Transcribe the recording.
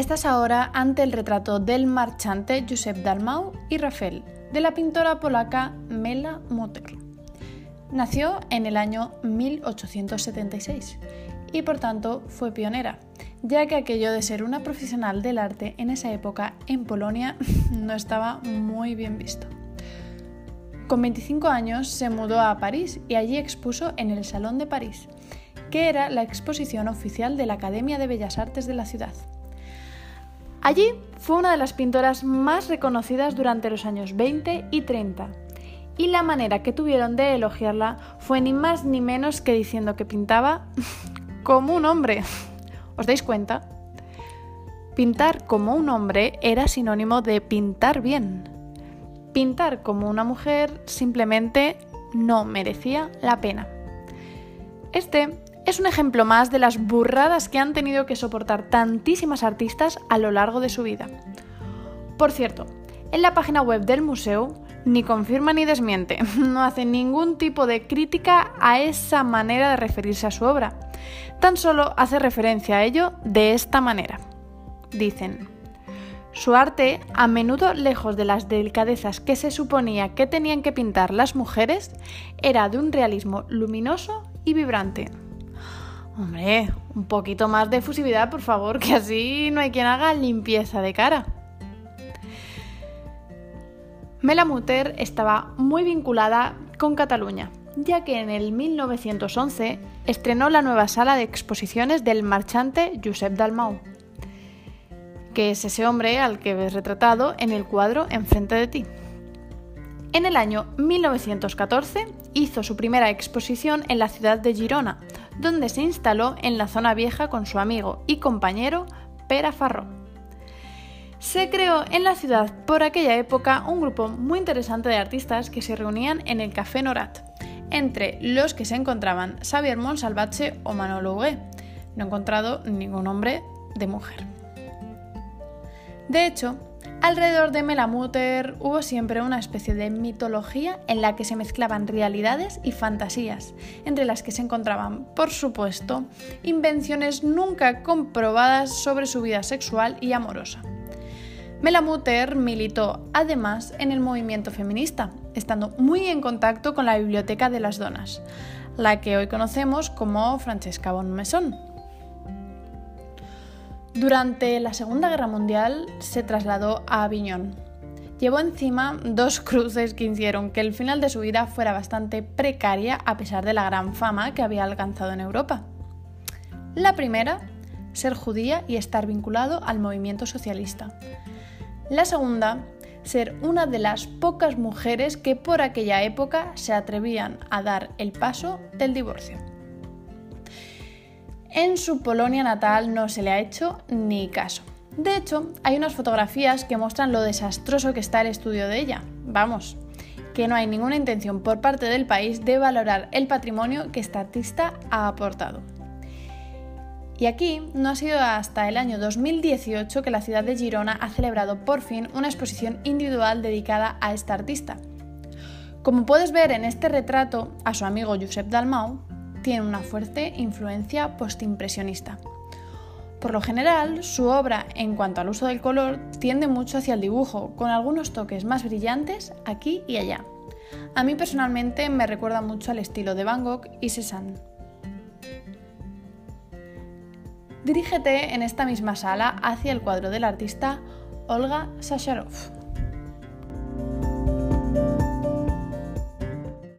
Estás ahora ante el retrato del marchante Josep Dalmau y Rafael, de la pintora polaca Mela Mutter. Nació en el año 1876 y por tanto fue pionera, ya que aquello de ser una profesional del arte en esa época en Polonia no estaba muy bien visto. Con 25 años se mudó a París y allí expuso en el Salón de París, que era la exposición oficial de la Academia de Bellas Artes de la ciudad. Allí fue una de las pintoras más reconocidas durante los años 20 y 30, y la manera que tuvieron de elogiarla fue ni más ni menos que diciendo que pintaba como un hombre. ¿Os dais cuenta? Pintar como un hombre era sinónimo de pintar bien. Pintar como una mujer simplemente no merecía la pena. Este es un ejemplo más de las burradas que han tenido que soportar tantísimas artistas a lo largo de su vida. Por cierto, en la página web del museo ni confirma ni desmiente, no hace ningún tipo de crítica a esa manera de referirse a su obra, tan solo hace referencia a ello de esta manera. Dicen, su arte, a menudo lejos de las delicadezas que se suponía que tenían que pintar las mujeres, era de un realismo luminoso y vibrante. Hombre, un poquito más de efusividad, por favor, que así no hay quien haga limpieza de cara. Mela Mutter estaba muy vinculada con Cataluña, ya que en el 1911 estrenó la nueva sala de exposiciones del marchante Josep Dalmau, que es ese hombre al que ves retratado en el cuadro enfrente de ti. En el año 1914 hizo su primera exposición en la ciudad de Girona, donde se instaló en la zona vieja con su amigo y compañero Pera Farró. Se creó en la ciudad por aquella época un grupo muy interesante de artistas que se reunían en el Café Norat, entre los que se encontraban Xavier Monsalvache o Manolo Hugué. No he encontrado ningún hombre de mujer. De hecho, Alrededor de Melamuter hubo siempre una especie de mitología en la que se mezclaban realidades y fantasías, entre las que se encontraban, por supuesto, invenciones nunca comprobadas sobre su vida sexual y amorosa. Melamuter militó además en el movimiento feminista, estando muy en contacto con la Biblioteca de las Donas, la que hoy conocemos como Francesca Bonmesón. Durante la Segunda Guerra Mundial se trasladó a Aviñón. Llevó encima dos cruces que hicieron que el final de su vida fuera bastante precaria a pesar de la gran fama que había alcanzado en Europa. La primera, ser judía y estar vinculado al movimiento socialista. La segunda, ser una de las pocas mujeres que por aquella época se atrevían a dar el paso del divorcio. En su Polonia natal no se le ha hecho ni caso. De hecho, hay unas fotografías que muestran lo desastroso que está el estudio de ella. Vamos, que no hay ninguna intención por parte del país de valorar el patrimonio que esta artista ha aportado. Y aquí no ha sido hasta el año 2018 que la ciudad de Girona ha celebrado por fin una exposición individual dedicada a esta artista. Como puedes ver en este retrato a su amigo Josep Dalmau, tiene una fuerte influencia postimpresionista. Por lo general, su obra en cuanto al uso del color tiende mucho hacia el dibujo, con algunos toques más brillantes aquí y allá. A mí personalmente me recuerda mucho al estilo de Van Gogh y Cézanne. Dirígete en esta misma sala hacia el cuadro del artista Olga Sacharov.